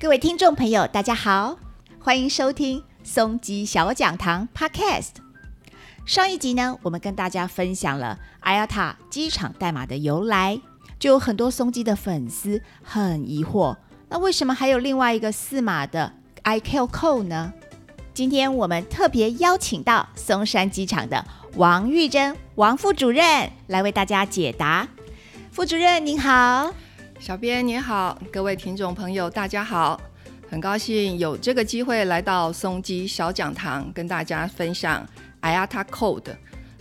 各位听众朋友，大家好，欢迎收听松鸡小讲堂 Podcast。上一集呢，我们跟大家分享了 IATA 机场代码的由来，就有很多松鸡的粉丝很疑惑，那为什么还有另外一个四码的 i q c o 呢？今天我们特别邀请到松山机场的王玉珍王副主任来为大家解答。副主任您好，小编您好，各位听众朋友大家好，很高兴有这个机会来到松基小讲堂，跟大家分享 IATA Code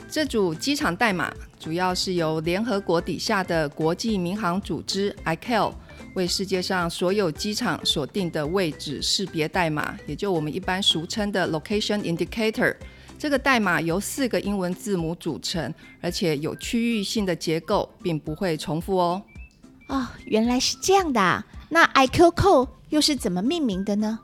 这组机场代码，主要是由联合国底下的国际民航组织 ICAO。为世界上所有机场所定的位置识别代码，也就我们一般俗称的 Location Indicator。这个代码由四个英文字母组成，而且有区域性的结构，并不会重复哦。哦，原来是这样的。那 I Q Q 又是怎么命名的呢？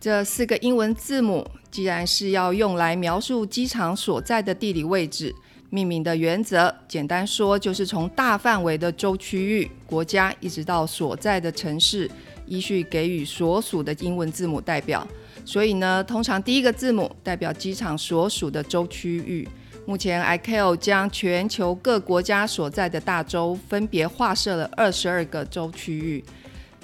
这四个英文字母既然是要用来描述机场所在的地理位置。命名的原则，简单说就是从大范围的州区域、国家，一直到所在的城市，依序给予所属的英文字母代表。所以呢，通常第一个字母代表机场所属的州区域。目前 ICAO 将全球各国家所在的大洲分别划设了二十二个州区域。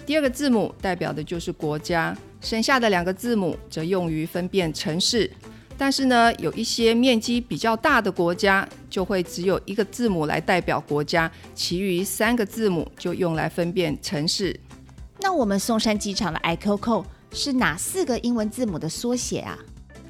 第二个字母代表的就是国家，剩下的两个字母则用于分辨城市。但是呢，有一些面积比较大的国家，就会只有一个字母来代表国家，其余三个字母就用来分辨城市。那我们松山机场的 ICO 是哪四个英文字母的缩写啊？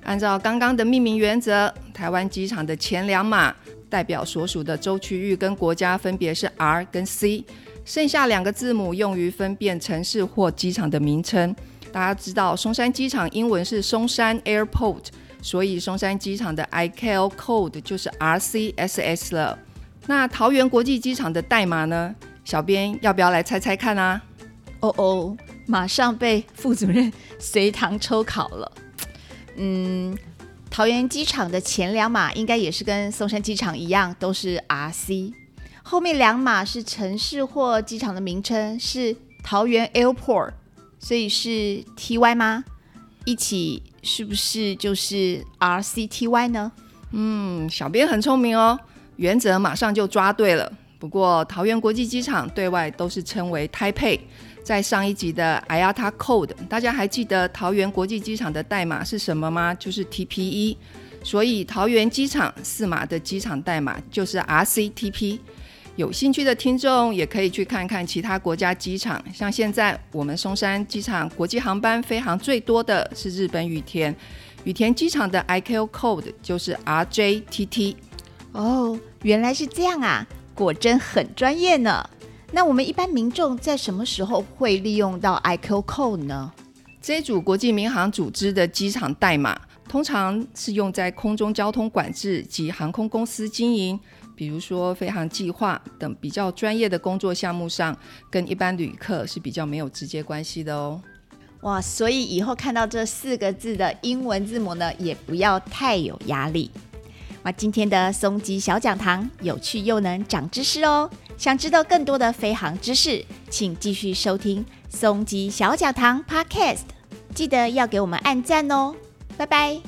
按照刚刚的命名原则，台湾机场的前两码代表所属的州区域跟国家，分别是 R 跟 C，剩下两个字母用于分辨城市或机场的名称。大家知道，松山机场英文是松山 Airport。所以松山机场的 ICAO code 就是 RCSS 了。那桃园国际机场的代码呢？小编要不要来猜猜看啊？哦哦，马上被副主任随堂抽考了。嗯，桃园机场的前两码应该也是跟松山机场一样，都是 RC。后面两码是城市或机场的名称，是桃园 Airport，所以是 TY 吗？一起。是不是就是 RCTY 呢？嗯，小编很聪明哦，原则马上就抓对了。不过桃园国际机场对外都是称为 Taipei。在上一集的 IATA Code，大家还记得桃园国际机场的代码是什么吗？就是 TPE。所以桃园机场四码的机场代码就是 RCTP。有兴趣的听众也可以去看看其他国家机场，像现在我们松山机场国际航班飞航最多的是日本羽田，羽田机场的 ICAO code 就是 RJTT。哦，原来是这样啊，果真很专业呢。那我们一般民众在什么时候会利用到 ICAO code 呢？这组国际民航组织的机场代码，通常是用在空中交通管制及航空公司经营。比如说飞航计划等比较专业的工作项目上，跟一般旅客是比较没有直接关系的哦。哇，所以以后看到这四个字的英文字母呢，也不要太有压力。哇，今天的松吉小讲堂有趣又能长知识哦。想知道更多的飞航知识，请继续收听松吉小讲堂 Podcast，记得要给我们按赞哦。拜拜。